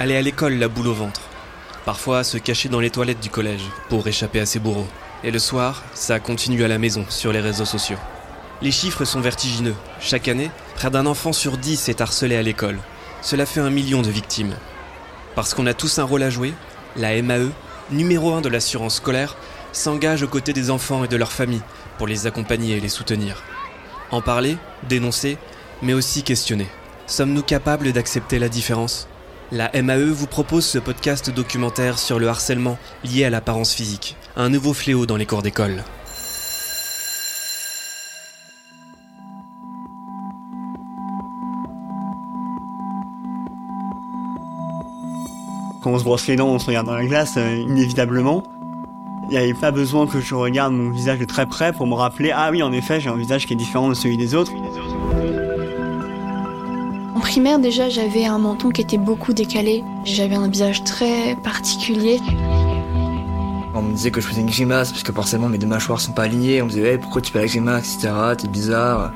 Aller à l'école la boule au ventre. Parfois se cacher dans les toilettes du collège pour échapper à ses bourreaux. Et le soir, ça continue à la maison, sur les réseaux sociaux. Les chiffres sont vertigineux. Chaque année, près d'un enfant sur dix est harcelé à l'école. Cela fait un million de victimes. Parce qu'on a tous un rôle à jouer, la MAE, numéro un de l'assurance scolaire, s'engage aux côtés des enfants et de leurs familles pour les accompagner et les soutenir. En parler, dénoncer, mais aussi questionner. Sommes-nous capables d'accepter la différence? La MAE vous propose ce podcast documentaire sur le harcèlement lié à l'apparence physique, un nouveau fléau dans les cours d'école. Quand on se brosse les dents, on se regarde dans la glace, euh, inévitablement. Il n'y avait pas besoin que je regarde mon visage de très près pour me rappeler ah oui, en effet, j'ai un visage qui est différent de celui des autres. Primaire, déjà, j'avais un menton qui était beaucoup décalé. J'avais un visage très particulier. On me disait que je faisais une grimace parce que forcément mes deux mâchoires sont pas alignées. On me disait hey, pourquoi tu fais la grimace, etc. T'es bizarre.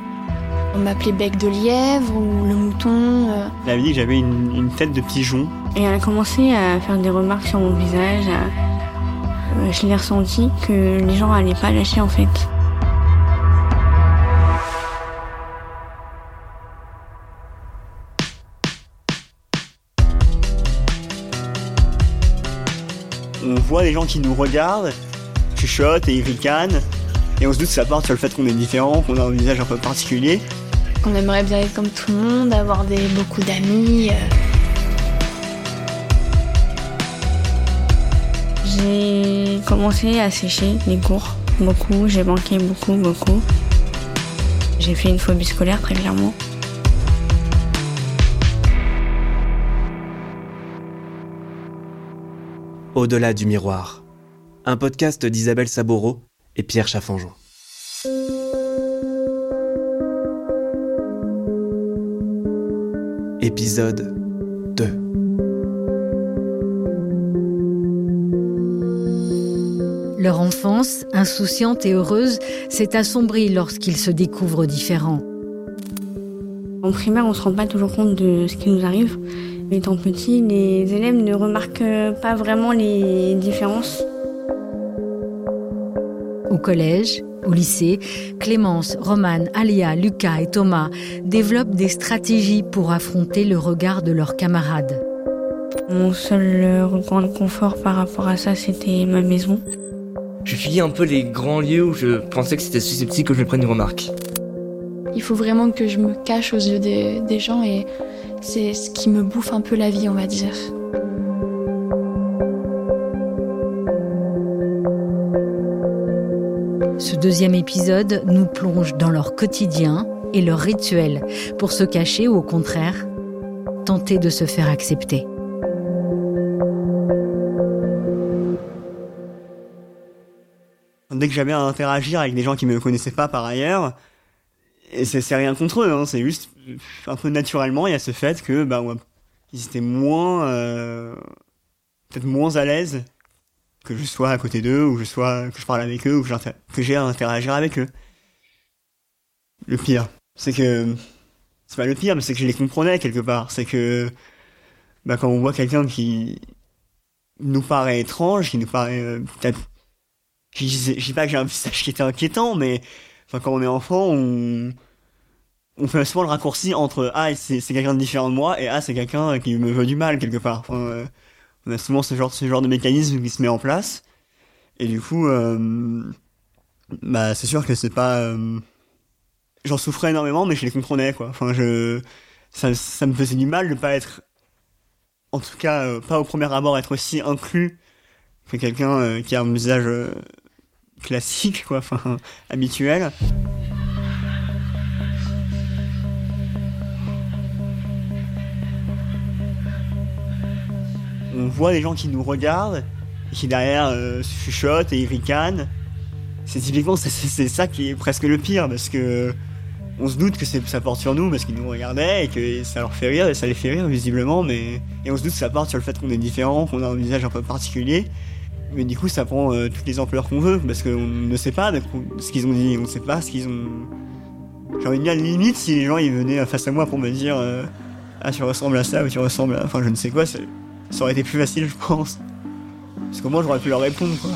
On m'appelait bec de lièvre ou le mouton. euh. Elle avait dit que j'avais une, une tête de pigeon. Et elle a commencé à faire des remarques sur mon visage. à- euh, Je l'ai ressenti que les gens allaient pas lâcher en fait. Voit des gens qui nous regardent, chuchotent et ils ricanent. Et on se doute que ça part sur le fait qu'on est différent, qu'on a un visage un peu particulier. On aimerait bien être comme tout le monde, avoir beaucoup d'amis. euh. J'ai commencé à sécher les cours beaucoup. J'ai manqué beaucoup, beaucoup. J'ai fait une phobie scolaire très clairement. Au-delà du miroir. Un podcast d'Isabelle Saboro et Pierre Chaffanjon. Épisode 2. Leur enfance, insouciante et heureuse, s'est assombrie lorsqu'ils se découvrent différents. En primaire, on se rend pas toujours compte de ce qui nous arrive. Mais étant petit, les élèves ne remarquent pas vraiment les différences. Au collège, au lycée, Clémence, Romane, Alia, Lucas et Thomas développent des stratégies pour affronter le regard de leurs camarades. Mon seul euh, de confort par rapport à ça, c'était ma maison. Je fuyais un peu les grands lieux où je pensais que c'était susceptible que je me prenne une remarque. Il faut vraiment que je me cache aux yeux des, des gens et c'est ce qui me bouffe un peu la vie, on va dire. Ce deuxième épisode nous plonge dans leur quotidien et leurs rituels pour se cacher ou au contraire tenter de se faire accepter. Dès que j'avais à interagir avec des gens qui me connaissaient pas par ailleurs, et c'est rien contre eux, hein, c'est juste un peu naturellement, il y a ce fait que bah, ils étaient moins, euh, peut-être moins à l'aise que je sois à côté d'eux, ou je sois, que je parle avec eux, ou que j'ai à interagir avec eux. Le pire, c'est que, c'est pas le pire, mais c'est que je les comprenais quelque part. C'est que, bah, quand on voit quelqu'un qui nous paraît étrange, qui nous paraît euh, peut-être je dis pas que j'ai un visage qui était inquiétant, mais enfin, quand on est enfant, on, on fait souvent le raccourci entre ah c'est quelqu'un de différent de moi et ah c'est quelqu'un qui me veut du mal quelque part. Enfin, euh, on a souvent ce genre de mécanisme qui se met en place et du coup euh, bah c'est sûr que c'est pas euh, j'en souffrais énormément mais je les comprenais quoi. Enfin je ça ça me faisait du mal de pas être en tout cas pas au premier abord être aussi inclus que quelqu'un qui a un visage classique, quoi, enfin, habituel. On voit des gens qui nous regardent, et qui derrière euh, chuchotent et ils ricanent. C'est typiquement, c'est- ça qui est presque le pire, parce que on se doute que ça porte sur nous, parce qu'ils nous regardaient, et que ça leur fait rire, et ça les fait rire, visiblement, mais... Et on se doute que ça porte sur le fait qu'on est différent, qu'on a un visage un peu particulier. Mais du coup, ça prend euh, toutes les ampleurs qu'on veut, parce qu'on ne sait pas ce qu'ils ont dit, on ne sait pas ce qu'ils ont. J'ai envie de dire limite si les gens ils venaient face à moi pour me dire euh, Ah, tu ressembles à ça ou tu ressembles à. Enfin, je ne sais quoi, Ça aurait été plus facile, je pense. Parce qu'au moins, j'aurais pu leur répondre, quoi.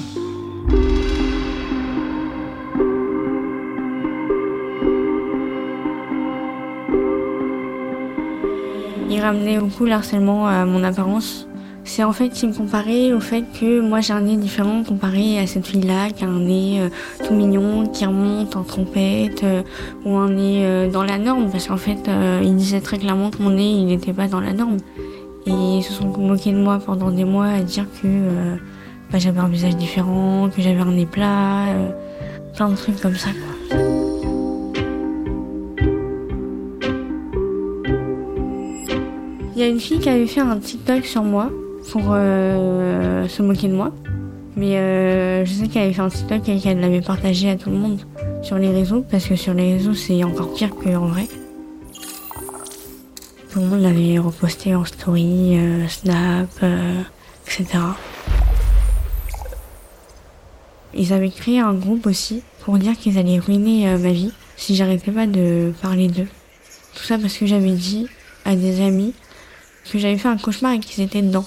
Il ramenait beaucoup l'harcèlement à mon apparence. C'est en fait qu'il me comparait au fait que moi j'ai un nez différent comparé à cette fille-là qui a un nez euh, tout mignon, qui remonte en trompette, euh, ou un nez euh, dans la norme, parce qu'en fait il disait très clairement que mon nez il n'était pas dans la norme. Et ils se sont moqués de moi pendant des mois à dire que bah, j'avais un visage différent, que j'avais un nez plat, plein de trucs comme ça. Quoi. Il y a une fille qui avait fait un TikTok sur moi pour euh, se moquer de moi. Mais euh, je sais qu'elle avait fait un TikTok et qu'elle l'avait partagé à tout le monde sur les réseaux, parce que sur les réseaux c'est encore pire qu'en vrai. Tout le monde l'avait reposté en story, euh, Snap, etc. Ils avaient créé un groupe aussi pour dire qu'ils allaient ruiner ma vie si j'arrêtais pas de parler d'eux. Tout ça parce que j'avais dit à des amis que j'avais fait un cauchemar et qu'ils étaient dedans.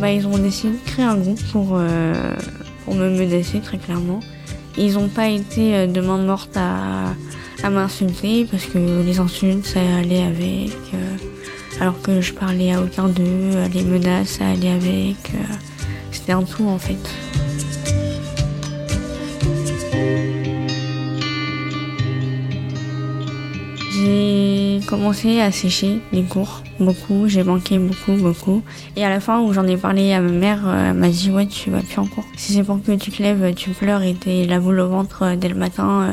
Bah, ils ont décidé de créer un groupe pour, euh, pour me menacer très clairement. Ils n'ont pas été euh, de main morte à, m'insulter parce que les insultes ça allait avec. Euh, alors que je parlais à aucun d'eux, les menaces ça allait avec. C'était un tout en fait. J'ai commencé à sécher les cours, beaucoup, j'ai manqué beaucoup, beaucoup. Et à la fin où j'en ai parlé à ma mère, euh, elle m'a dit ouais tu vas plus en cours. Si c'est pour que tu te lèves, tu pleures et t'es la boule au ventre euh, dès le matin euh,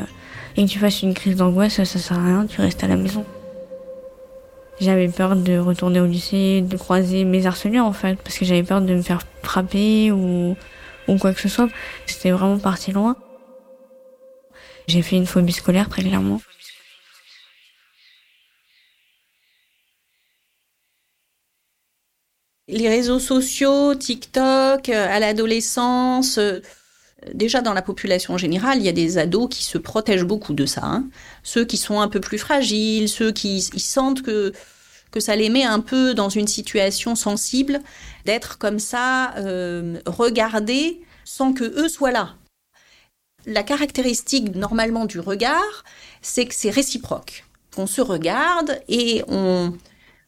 et que tu fasses une crise d'angoisse, ça sert à rien, tu restes à la maison. J'avais peur de retourner au lycée, de croiser mes harceleurs en fait, parce que j'avais peur de me faire frapper ou, ou quoi que ce soit. C'était vraiment parti loin. J'ai fait une phobie scolaire très clairement. Les réseaux sociaux, TikTok, euh, à l'adolescence, euh, déjà dans la population générale, il y a des ados qui se protègent beaucoup de ça. Hein. Ceux qui sont un peu plus fragiles, ceux qui sentent que que ça les met un peu dans une situation sensible, d'être comme ça, euh, regardés sans que eux soient là. La caractéristique normalement du regard, c'est que c'est réciproque. Qu'on se regarde et on,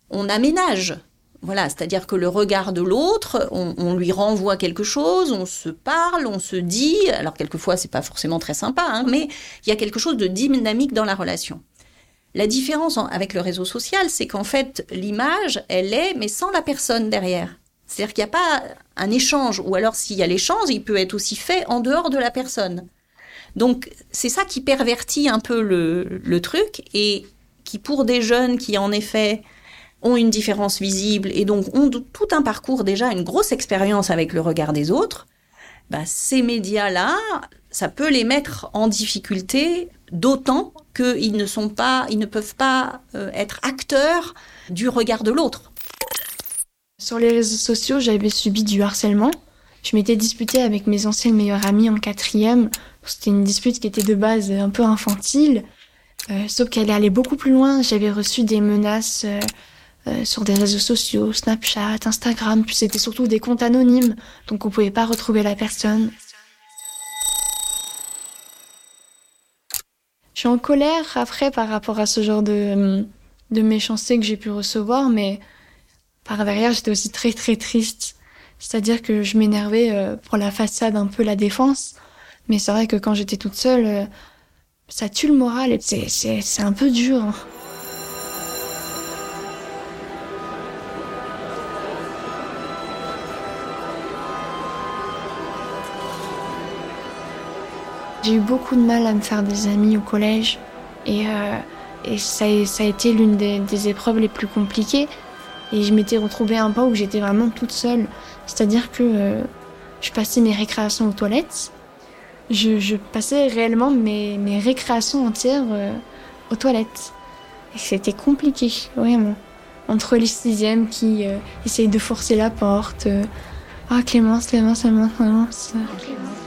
on aménage voilà, c'est-à-dire que le regard de l'autre, on, lui renvoie quelque chose, on se parle, on se dit. Alors quelquefois, c'est pas forcément très sympa, hein, mais il y a quelque chose de dynamique dans la relation. La différence avec le réseau social, c'est qu'en fait, l'image, elle est, mais sans la personne derrière. C'est-à-dire qu'il n'y a pas un échange, ou alors s'il y a l'échange, il peut être aussi fait en dehors de la personne. Donc c'est ça qui pervertit un peu le, le truc et qui pour des jeunes qui en effet ont une différence visible et donc ont tout un parcours déjà, une grosse expérience avec le regard des autres, bah, ces médias-là, ça peut les mettre en difficulté d'autant qu'ils ne sont pas, ils ne peuvent pas euh, être acteurs du regard de l'autre. Sur les réseaux sociaux, j'avais subi du harcèlement. Je m'étais disputée avec mes anciennes meilleures amies en quatrième. C'était une dispute qui était de base un peu infantile, euh, sauf qu'elle allait beaucoup plus loin. J'avais reçu des menaces euh, euh, sur des réseaux sociaux, Snapchat, Instagram, puis c'était surtout des comptes anonymes, donc on pouvait pas retrouver la personne. Je suis en colère après par rapport à ce genre de, de méchanceté que j'ai pu recevoir, mais par derrière j'étais aussi très très triste. C'est-à-dire que je m'énervais euh, pour la façade, un peu la défense, mais c'est vrai que quand j'étais toute seule, euh, ça tue le moral et c'est un peu dur. J'ai eu beaucoup de mal à me faire des amis au collège et, euh, et ça, ça, a été l'une des, des, épreuves les plus compliquées. Et je m'étais retrouvée un peu où j'étais vraiment toute seule. C'est-à-dire que euh, je passais mes récréations aux toilettes. Je, je passais réellement mes, mes récréations entières euh, aux toilettes. Et c'était compliqué, vraiment. Entre les sixièmes qui euh, essayent de forcer la porte. Ah, Clémence, Clémence, Clémence, Clémence. Clémence.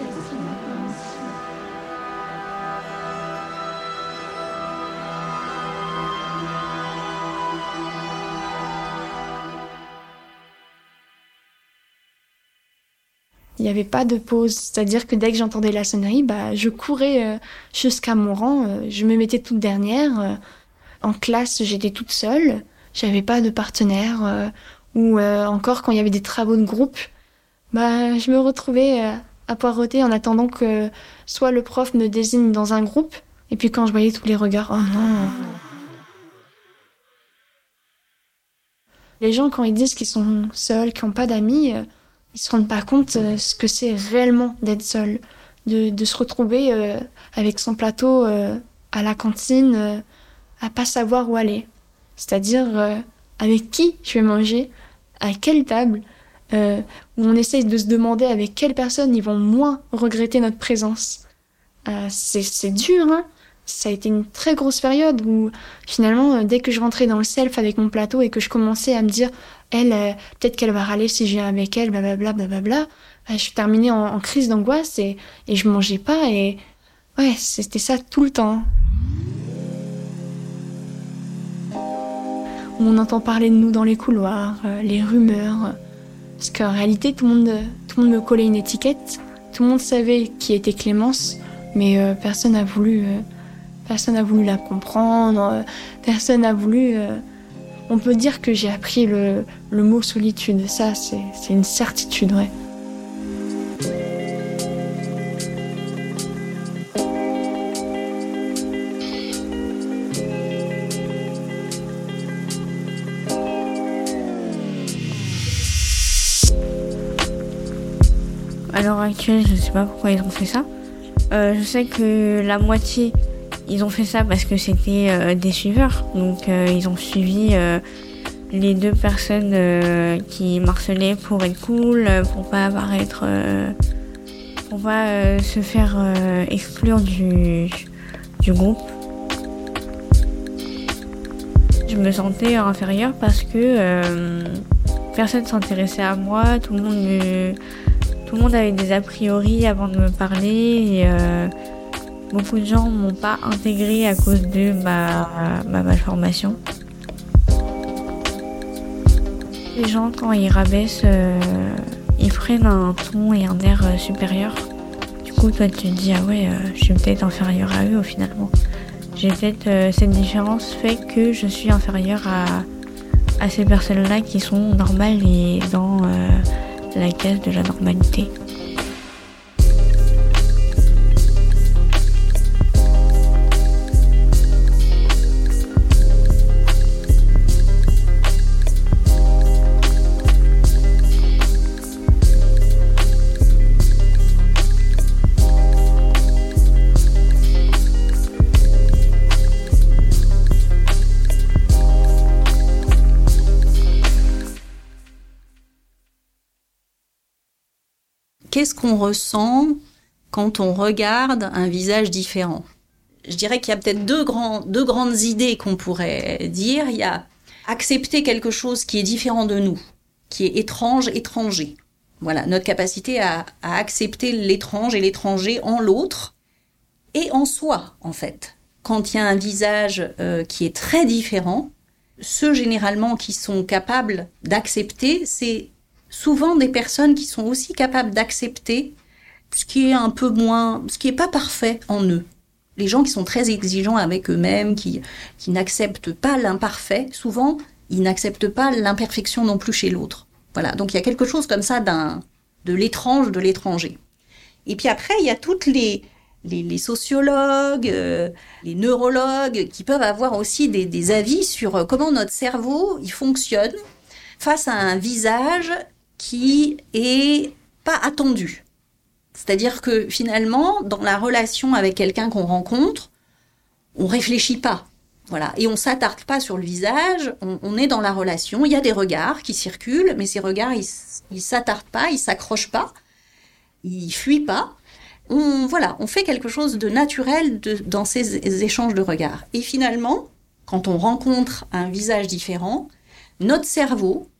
N'y avait pas de pause. C'est-à-dire que dès que j'entendais la sonnerie, bah, je courais euh, jusqu'à mon rang. Euh, je me mettais toute dernière. Euh, en classe, j'étais toute seule. J'avais pas de partenaire. ou encore, quand il y avait des travaux de groupe, bah, je me retrouvais à poireauter en attendant que soit le prof me désigne dans un groupe. Et puis quand je voyais tous les regards, oh non. Les gens, quand ils disent qu'ils sont seuls, qu'ils n'ont pas d'amis, ils se rendent pas compte euh, ce que c'est réellement d'être seul, de, de, se retrouver euh, avec son plateau euh, à la cantine, à pas savoir où aller. C'est-à-dire avec qui je vais manger, à quelle table, où on essaye de se demander avec quelle personne ils vont moins regretter notre présence. c'est dur, hein ça a été une très grosse période où finalement, dès que je rentrais dans le self avec mon plateau et que je commençais à me dire elle, euh, peut-être qu'elle va râler si je viens avec elle, blablabla, blablabla. je suis terminée en, crise d'angoisse et, et je mangeais pas et ouais, c'était ça tout le temps. On entend parler de nous dans les couloirs, euh, les rumeurs. Parce qu'en réalité, tout le, monde, tout le monde me collait une étiquette. Tout le monde savait qui était Clémence, mais euh, personne n'a voulu, personne n'a voulu la comprendre. personne n'a voulu on peut dire que j'ai appris le, mot solitude. Ça, c'est une certitude, ouais. À l'heure actuelle, je ne sais pas pourquoi ils ont fait ça. Euh, je sais que la moitié ils ont fait ça parce que c'était euh, des suiveurs. Donc euh, ils ont suivi euh, les deux personnes qui marcelaient pour être cool, pour pas apparaître, pour pas se faire exclure du, du groupe. Je me sentais inférieure parce que personne s'intéressait à moi, tout le monde tout le monde avait des a priori avant de me parler. Beaucoup de gens m'ont pas intégré à cause de ma, ma malformation. Les gens, quand ils rabaissent, euh, ils prennent un ton et un air euh, supérieur. Du coup, toi, tu te dis, ah ouais, euh, je suis peut-être inférieure à eux, finalement. J'ai peut-être cette différence fait que je suis inférieure à, à ces personnes-là qui sont normales et dans la case de la normalité. Qu'est-ce qu'on ressent quand on regarde un visage différent? Je dirais qu'il y a peut-être deux, grandes idées qu'on pourrait dire. Il y a accepter quelque chose qui est différent de nous, qui est étrange, étranger. Voilà, notre capacité à, accepter l'étrange et l'étranger en l'autre et en soi, en fait. Quand il y a un visage euh, qui est très différent, ceux généralement qui sont capables d'accepter, c'est souvent des personnes qui sont aussi capables d'accepter ce qui est un peu moins, ce qui est pas parfait en eux. Les gens qui sont très exigeants avec eux-mêmes, qui, qui n'acceptent pas l'imparfait, souvent, ils n'acceptent pas l'imperfection non plus chez l'autre. Voilà. Donc il y a quelque chose comme ça d'un, de l'étrange, de l'étranger. Et puis après, il y a toutes les, les, sociologues, euh, les neurologues qui peuvent avoir aussi des, des avis sur comment notre cerveau il fonctionne face à un visage qui est pas attendu. C'est-à-dire que finalement, dans la relation avec quelqu'un qu'on rencontre, on réfléchit pas. Voilà. Et on s'attarde pas sur le visage, on, est dans la relation, il y a des regards qui circulent, mais ces regards, ils, s'attardent pas, ils s'accrochent pas, ils fuient pas. On, voilà, on fait quelque chose de naturel dans ces échanges de regards. Et finalement, quand on rencontre un visage différent, notre cerveau,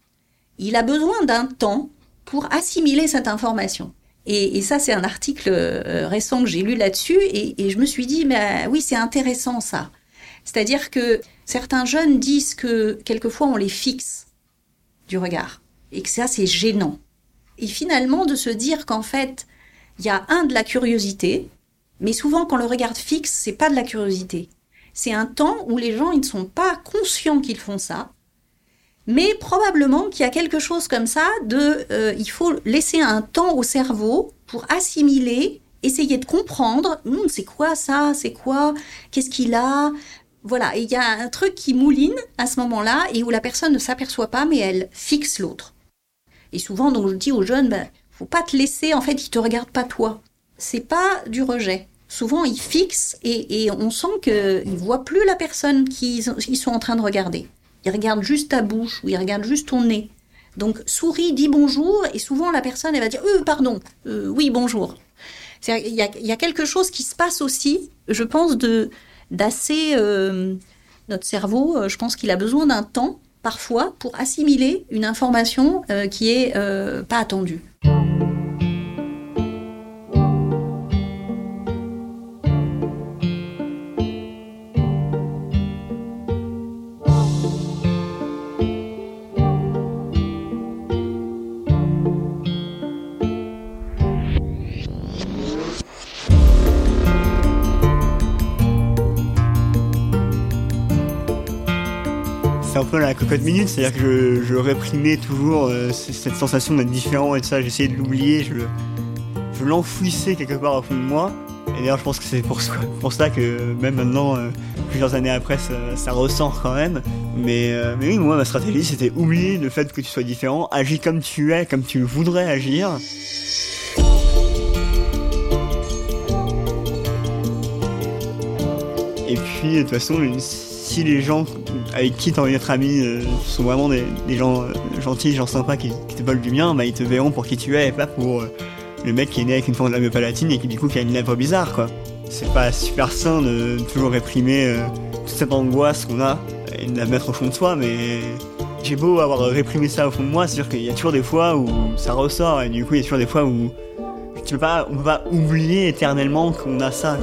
il a besoin d'un temps pour assimiler cette information. Et, ça, c'est un article euh, récent que j'ai lu là-dessus, et, je me suis dit, mais euh, oui, c'est intéressant ça. C'est-à-dire que certains jeunes disent que quelquefois on les fixe du regard, et que ça, c'est gênant. Et finalement, de se dire qu'en fait, il y a un de la curiosité, mais souvent quand le regard fixe, c'est pas de la curiosité. C'est un temps où les gens ils ne sont pas conscients qu'ils font ça, mais probablement qu'il y a quelque chose comme ça de euh, il faut laisser un temps au cerveau pour assimiler, essayer de comprendre, hum, c'est quoi ça, c'est quoi, qu'est-ce qu'il a, voilà, et il y a un truc qui mouline à ce moment-là et où la personne ne s'aperçoit pas, mais elle fixe l'autre. Et souvent, donc, je dis aux jeunes, ben, faut pas te laisser, en fait, ils te regardent pas toi. C'est pas du rejet. Souvent, ils fixent et, on sent qu'ils voient plus la personne qu'ils sont en train de regarder. Ils regardent juste ta bouche ou ils regardent juste ton nez. Donc, souris, dis bonjour et souvent la personne, elle va dire, euh, pardon, euh, oui, bonjour. Il y, a, y a quelque chose qui se passe aussi, je pense, de d'assez... Euh, notre cerveau, euh, je pense qu'il a besoin d'un temps parfois pour assimiler une information qui est pas attendue. Un peu la cocotte minute, c'est-à-dire que je, réprimais toujours euh, cette sensation d'être différent et de ça, j'essayais de l'oublier, je, l'enfouissais quelque part au fond de moi. Et d'ailleurs, je pense que c'est pour, ça que même maintenant, euh, plusieurs années après, ça, ressort quand même. Mais, euh, mais oui, moi, ma stratégie, c'était oublier le fait que tu sois différent, agis comme tu es, comme tu voudrais agir. Et puis, de toute façon, si les gens avec qui t'as envie d'être ami euh, sont vraiment des, gens euh, gentils, des gens sympas qui, te veulent du bien, bah ils te verront pour qui tu es et pas pour euh, le mec qui est né avec une forme de la palatine et qui du coup qui a une lèvre bizarre quoi. C'est pas super sain de toujours réprimer toute cette angoisse qu'on a et de la mettre au fond de soi, mais j'ai beau avoir réprimé ça au fond de moi, c'est sûr qu'il y a toujours des fois où ça ressort et du coup il y a toujours des fois où tu peux pas, on peut pas oublier éternellement qu'on a ça.